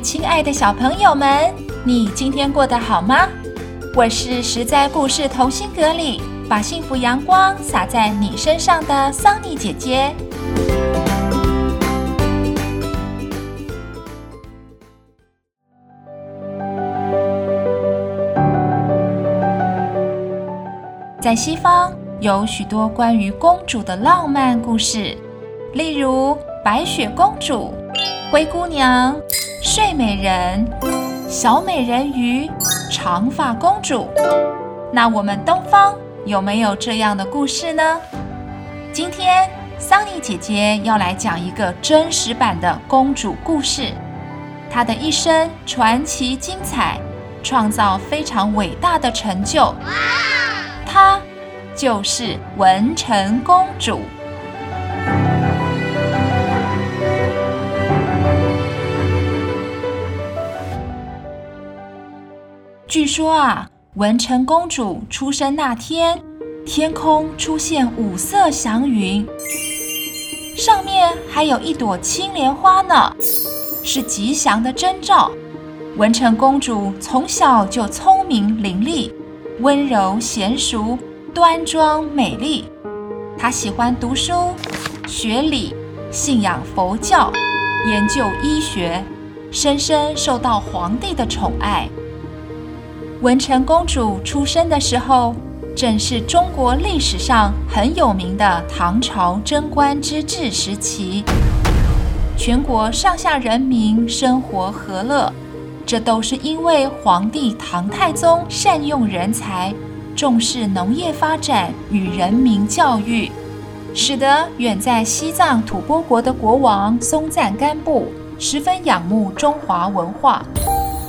亲爱的小朋友们，你今天过得好吗？我是实在故事同心阁里把幸福阳光洒在你身上的桑尼姐姐。在西方有许多关于公主的浪漫故事，例如白雪公主、灰姑娘。睡美人、小美人鱼、长发公主，那我们东方有没有这样的故事呢？今天桑尼姐姐要来讲一个真实版的公主故事，她的一生传奇精彩，创造非常伟大的成就。她就是文成公主。据说啊，文成公主出生那天，天空出现五色祥云，上面还有一朵青莲花呢，是吉祥的征兆。文成公主从小就聪明伶俐，温柔娴淑，端庄美丽。她喜欢读书、学礼，信仰佛教，研究医学，深深受到皇帝的宠爱。文成公主出生的时候，正是中国历史上很有名的唐朝贞观之治时期，全国上下人民生活和乐，这都是因为皇帝唐太宗善用人才，重视农业发展与人民教育，使得远在西藏吐蕃国的国王松赞干布十分仰慕中华文化。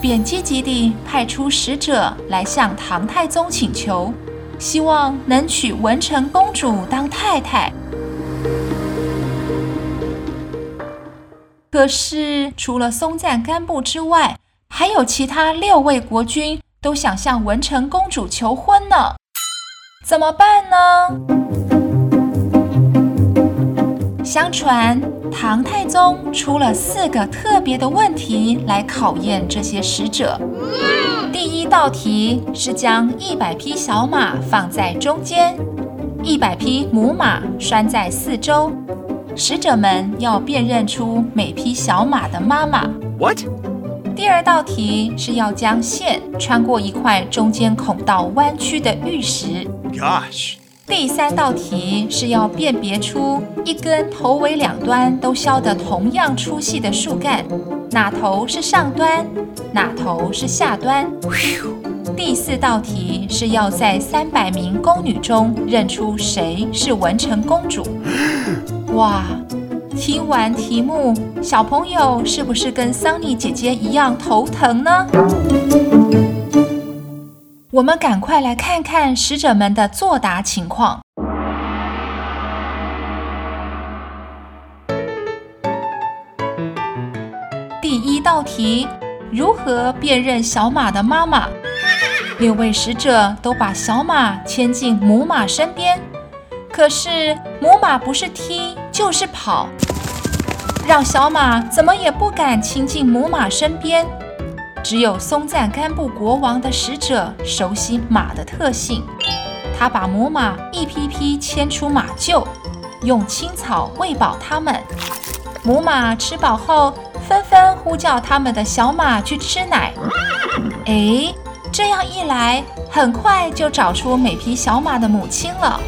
便积极地派出使者来向唐太宗请求，希望能娶文成公主当太太。可是，除了松赞干布之外，还有其他六位国君都想向文成公主求婚呢。怎么办呢？相传，唐太宗出了四个特别的问题来考验这些使者。第一道题是将一百匹小马放在中间，一百匹母马拴在四周，使者们要辨认出每匹小马的妈妈。What？第二道题是要将线穿过一块中间孔道弯曲的玉石。Gosh！第三道题是要辨别出一根头尾两端都削得同样粗细的树干，哪头是上端，哪头是下端。第四道题是要在三百名宫女中认出谁是文成公主。哇，听完题目，小朋友是不是跟桑尼姐姐一样头疼呢？我们赶快来看看使者们的作答情况。第一道题：如何辨认小马的妈妈？六位使者都把小马牵进母马身边，可是母马不是踢就是跑，让小马怎么也不敢亲近母马身边。只有松赞干布国王的使者熟悉马的特性，他把母马一批批牵出马厩，用青草喂饱它们。母马吃饱后，纷纷呼叫他们的小马去吃奶。哎，这样一来，很快就找出每匹小马的母亲了。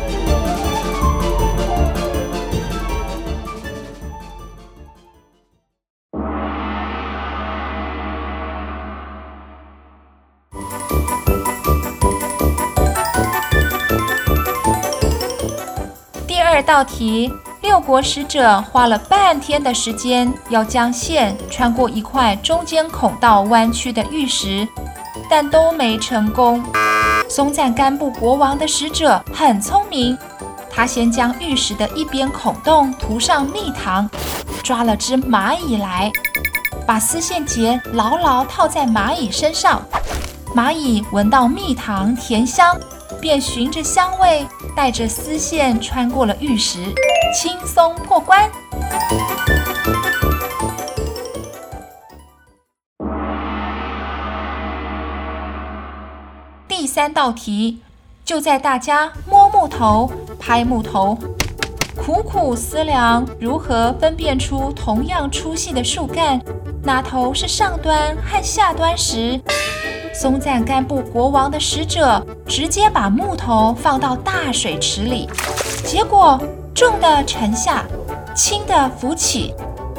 道题：六国使者花了半天的时间，要将线穿过一块中间孔道弯曲的玉石，但都没成功。松赞干布国王的使者很聪明，他先将玉石的一边孔洞涂上蜜糖，抓了只蚂蚁来，把丝线结牢牢套在蚂蚁身上。蚂蚁闻到蜜糖甜香，便循着香味，带着丝线穿过了玉石，轻松过关。第三道题，就在大家摸木头、拍木头、苦苦思量如何分辨出同样粗细的树干，哪头是上端和下端时，松赞干布国王的使者直接把木头放到大水池里，结果重的沉下，轻的浮起，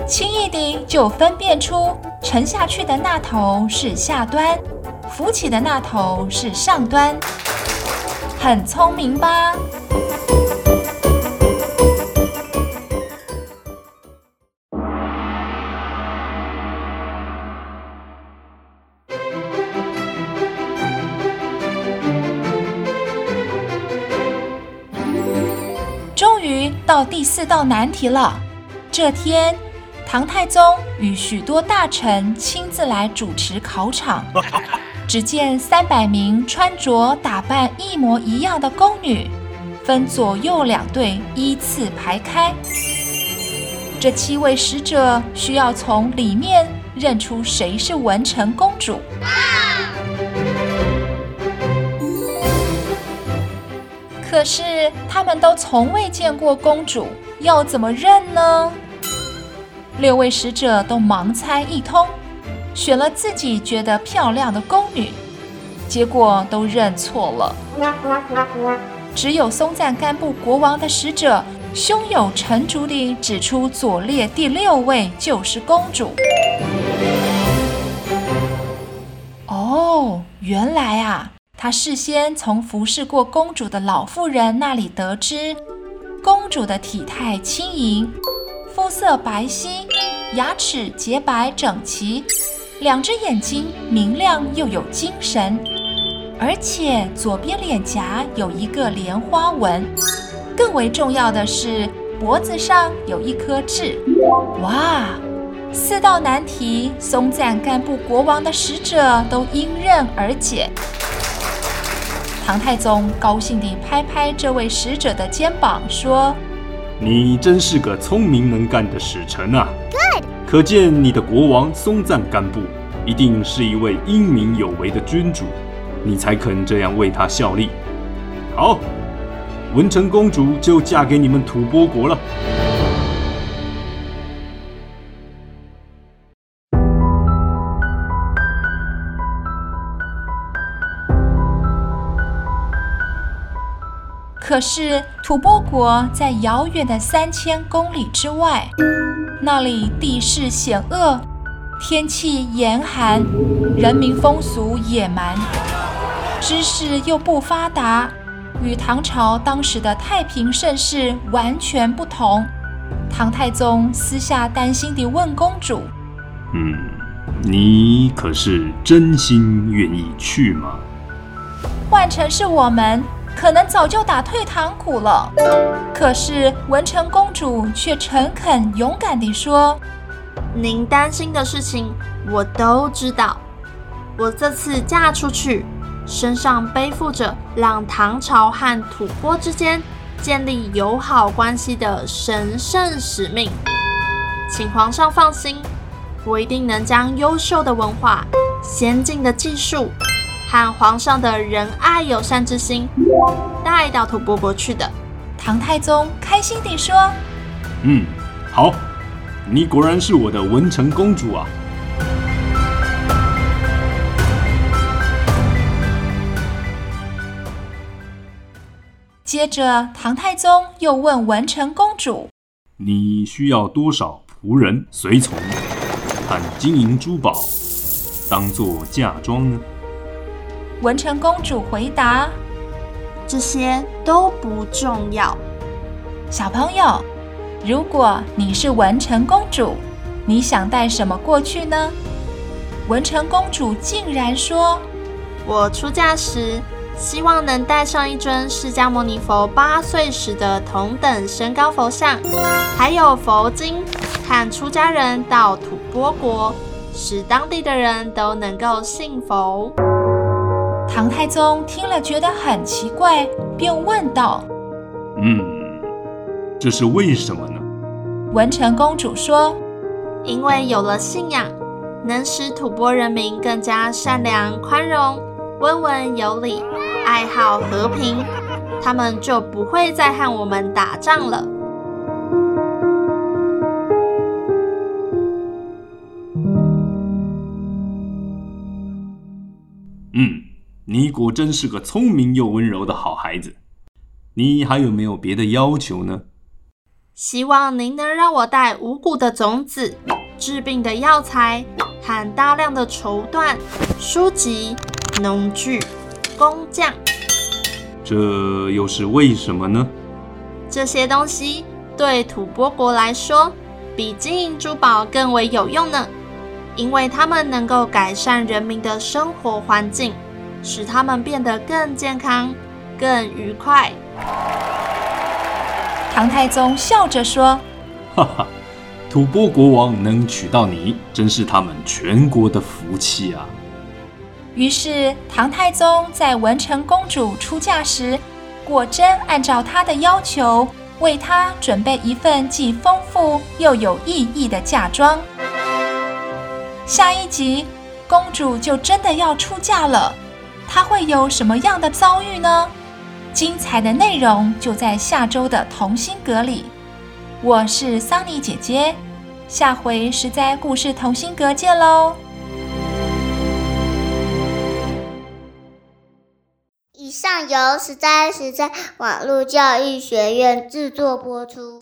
轻易地就分辨出沉下去的那头是下端，浮起的那头是上端，很聪明吧？到第四道难题了。这天，唐太宗与许多大臣亲自来主持考场。只见三百名穿着打扮一模一样的宫女，分左右两队依次排开。这七位使者需要从里面认出谁是文成公主。可是他们都从未见过公主，要怎么认呢？六位使者都盲猜一通，选了自己觉得漂亮的宫女，结果都认错了。只有松赞干布国王的使者胸有成竹地指出左列第六位就是公主。哦，原来啊。他事先从服侍过公主的老妇人那里得知，公主的体态轻盈，肤色白皙，牙齿洁白整齐，两只眼睛明亮又有精神，而且左边脸颊有一个莲花纹，更为重要的是脖子上有一颗痣。哇！四道难题，松赞干布国王的使者都迎刃而解。唐太宗高兴地拍拍这位使者的肩膀，说：“你真是个聪明能干的使臣啊可见你的国王松赞干布一定是一位英明有为的君主，你才肯这样为他效力。好，文成公主就嫁给你们吐蕃国了。”可是吐蕃国在遥远的三千公里之外，那里地势险恶，天气严寒，人民风俗野蛮，知识又不发达，与唐朝当时的太平盛世完全不同。唐太宗私下担心地问公主：“嗯，你可是真心愿意去吗？换成是我们。”可能早就打退堂鼓了，可是文成公主却诚恳勇敢地说：“您担心的事情我都知道。我这次嫁出去，身上背负着让唐朝和吐蕃之间建立友好关系的神圣使命。请皇上放心，我一定能将优秀的文化、先进的技术。”和皇上的仁爱友善之心带到吐蕃国去的。唐太宗开心地说：“嗯，好，你果然是我的文成公主啊。”接着，唐太宗又问文成公主：“你需要多少仆人、随从和金银珠宝，当做嫁妆呢？”文成公主回答：“这些都不重要。小朋友，如果你是文成公主，你想带什么过去呢？文成公主竟然说：“我出嫁时，希望能带上一尊释迦牟尼佛八岁时的同等身高佛像，还有佛经，和出家人到吐蕃国，使当地的人都能够信佛。”唐太宗听了觉得很奇怪，便问道：“嗯，这是为什么呢？”文成公主说：“因为有了信仰。”能使吐蕃人民更加善良、宽容、温文有礼、爱好和平，他们就不会再和我们打仗了。你果真是个聪明又温柔的好孩子。你还有没有别的要求呢？希望您能让我带五谷的种子、治病的药材。和大量的绸缎、书籍、农具、工匠，这又是为什么呢？这些东西对吐蕃国来说，比金银珠宝更为有用呢，因为它们能够改善人民的生活环境，使他们变得更健康、更愉快。唐太宗笑着说：“哈哈。”吐蕃国王能娶到你，真是他们全国的福气啊！于是，唐太宗在文成公主出嫁时，果真按照她的要求，为她准备一份既丰富又有意义的嫁妆。下一集，公主就真的要出嫁了，他会有什么样的遭遇呢？精彩的内容就在下周的同心阁里。我是桑尼姐姐。下回实在故事同心阁见喽！以上由实在实在网络教育学院制作播出。